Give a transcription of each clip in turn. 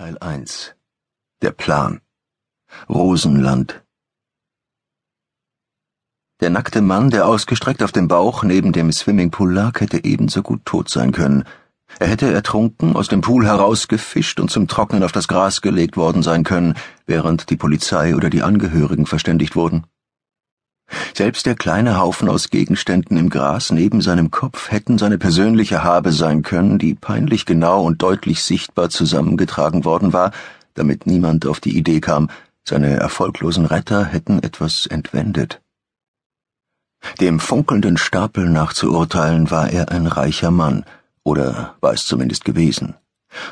Teil 1 Der Plan Rosenland Der nackte Mann, der ausgestreckt auf dem Bauch neben dem Swimmingpool lag, hätte ebenso gut tot sein können. Er hätte ertrunken, aus dem Pool herausgefischt und zum Trocknen auf das Gras gelegt worden sein können, während die Polizei oder die Angehörigen verständigt wurden. Selbst der kleine Haufen aus Gegenständen im Gras neben seinem Kopf hätten seine persönliche Habe sein können, die peinlich genau und deutlich sichtbar zusammengetragen worden war, damit niemand auf die Idee kam, seine erfolglosen Retter hätten etwas entwendet. Dem funkelnden Stapel nach zu urteilen, war er ein reicher Mann, oder war es zumindest gewesen.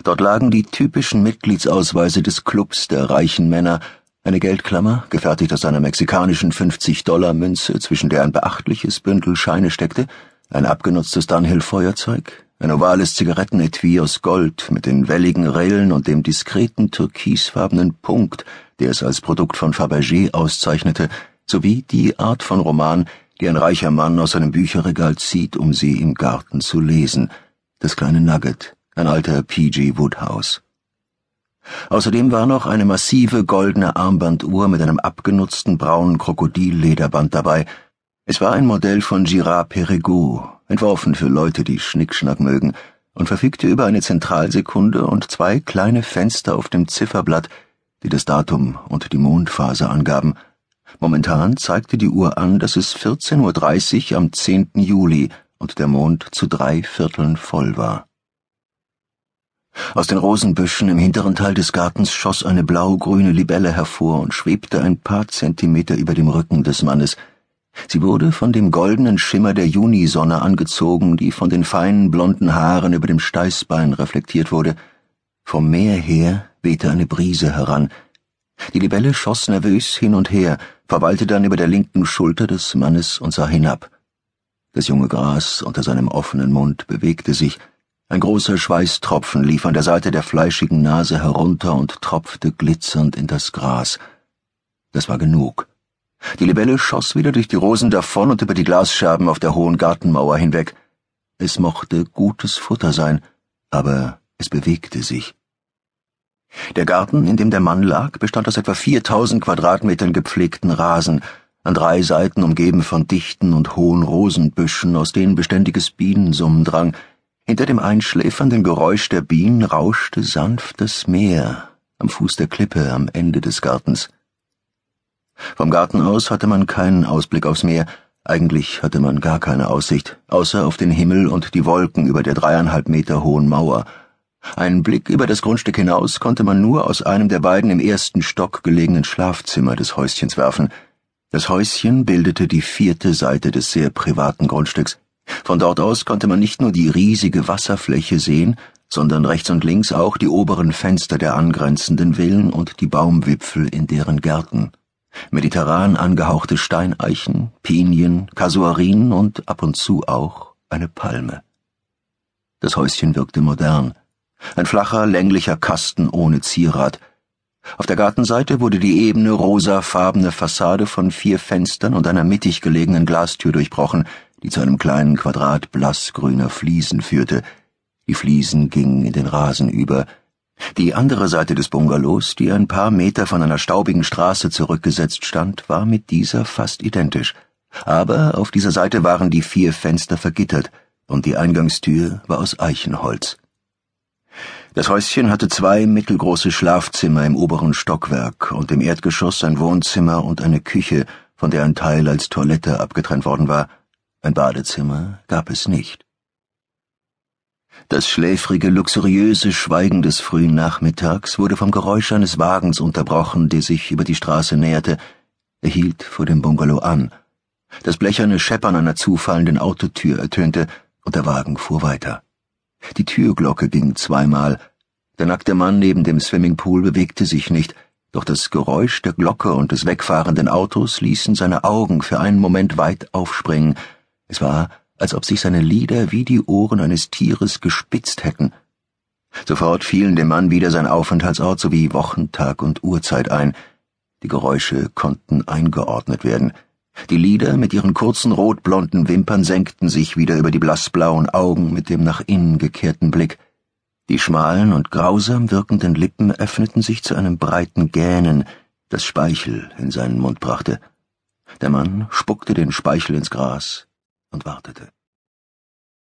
Dort lagen die typischen Mitgliedsausweise des Clubs der reichen Männer, eine Geldklammer, gefertigt aus einer mexikanischen 50-Dollar-Münze, zwischen der ein beachtliches Bündel Scheine steckte, ein abgenutztes Dunhill-Feuerzeug, ein ovales Zigarettenetui aus Gold mit den welligen Rillen und dem diskreten türkisfarbenen Punkt, der es als Produkt von Fabergé auszeichnete, sowie die Art von Roman, die ein reicher Mann aus seinem Bücherregal zieht, um sie im Garten zu lesen. Das kleine Nugget, ein alter P.G. Woodhouse. Außerdem war noch eine massive goldene Armbanduhr mit einem abgenutzten braunen Krokodillederband dabei. Es war ein Modell von Girard Perregaux, entworfen für Leute, die Schnickschnack mögen, und verfügte über eine Zentralsekunde und zwei kleine Fenster auf dem Zifferblatt, die das Datum und die Mondphase angaben. Momentan zeigte die Uhr an, dass es 14.30 Uhr am 10. Juli und der Mond zu drei Vierteln voll war. Aus den Rosenbüschen im hinteren Teil des Gartens schoss eine blau-grüne Libelle hervor und schwebte ein paar Zentimeter über dem Rücken des Mannes. Sie wurde von dem goldenen Schimmer der Junisonne angezogen, die von den feinen blonden Haaren über dem Steißbein reflektiert wurde. Vom Meer her wehte eine Brise heran. Die Libelle schoss nervös hin und her, verweilte dann über der linken Schulter des Mannes und sah hinab. Das junge Gras unter seinem offenen Mund bewegte sich, ein großer Schweißtropfen lief an der Seite der fleischigen Nase herunter und tropfte glitzernd in das Gras. Das war genug. Die Libelle schoss wieder durch die Rosen davon und über die Glasscherben auf der hohen Gartenmauer hinweg. Es mochte gutes Futter sein, aber es bewegte sich. Der Garten, in dem der Mann lag, bestand aus etwa 4000 Quadratmetern gepflegten Rasen, an drei Seiten umgeben von dichten und hohen Rosenbüschen, aus denen beständiges Bienensummen drang, hinter dem einschläfernden Geräusch der Bienen rauschte sanft das Meer am Fuß der Klippe am Ende des Gartens. Vom Garten aus hatte man keinen Ausblick aufs Meer, eigentlich hatte man gar keine Aussicht, außer auf den Himmel und die Wolken über der dreieinhalb Meter hohen Mauer. Einen Blick über das Grundstück hinaus konnte man nur aus einem der beiden im ersten Stock gelegenen Schlafzimmer des Häuschens werfen. Das Häuschen bildete die vierte Seite des sehr privaten Grundstücks. Von dort aus konnte man nicht nur die riesige Wasserfläche sehen, sondern rechts und links auch die oberen Fenster der angrenzenden Villen und die Baumwipfel in deren Gärten. Mediterran angehauchte Steineichen, Pinien, Kasuarinen und ab und zu auch eine Palme. Das Häuschen wirkte modern. Ein flacher, länglicher Kasten ohne Zierat. Auf der Gartenseite wurde die ebene, rosafarbene Fassade von vier Fenstern und einer mittig gelegenen Glastür durchbrochen, die zu einem kleinen Quadrat blassgrüner Fliesen führte. Die Fliesen gingen in den Rasen über. Die andere Seite des Bungalows, die ein paar Meter von einer staubigen Straße zurückgesetzt stand, war mit dieser fast identisch. Aber auf dieser Seite waren die vier Fenster vergittert und die Eingangstür war aus Eichenholz. Das Häuschen hatte zwei mittelgroße Schlafzimmer im oberen Stockwerk und im Erdgeschoss ein Wohnzimmer und eine Küche, von der ein Teil als Toilette abgetrennt worden war. Ein Badezimmer gab es nicht. Das schläfrige, luxuriöse Schweigen des frühen Nachmittags wurde vom Geräusch eines Wagens unterbrochen, der sich über die Straße näherte. Er hielt vor dem Bungalow an. Das blecherne Scheppern einer zufallenden Autotür ertönte, und der Wagen fuhr weiter. Die Türglocke ging zweimal. Der nackte Mann neben dem Swimmingpool bewegte sich nicht, doch das Geräusch der Glocke und des wegfahrenden Autos ließen seine Augen für einen Moment weit aufspringen, es war, als ob sich seine Lider wie die Ohren eines Tieres gespitzt hätten. Sofort fielen dem Mann wieder sein Aufenthaltsort sowie Wochentag und Uhrzeit ein. Die Geräusche konnten eingeordnet werden. Die Lider mit ihren kurzen rotblonden Wimpern senkten sich wieder über die blassblauen Augen mit dem nach innen gekehrten Blick. Die schmalen und grausam wirkenden Lippen öffneten sich zu einem breiten Gähnen, das Speichel in seinen Mund brachte. Der Mann spuckte den Speichel ins Gras und wartete.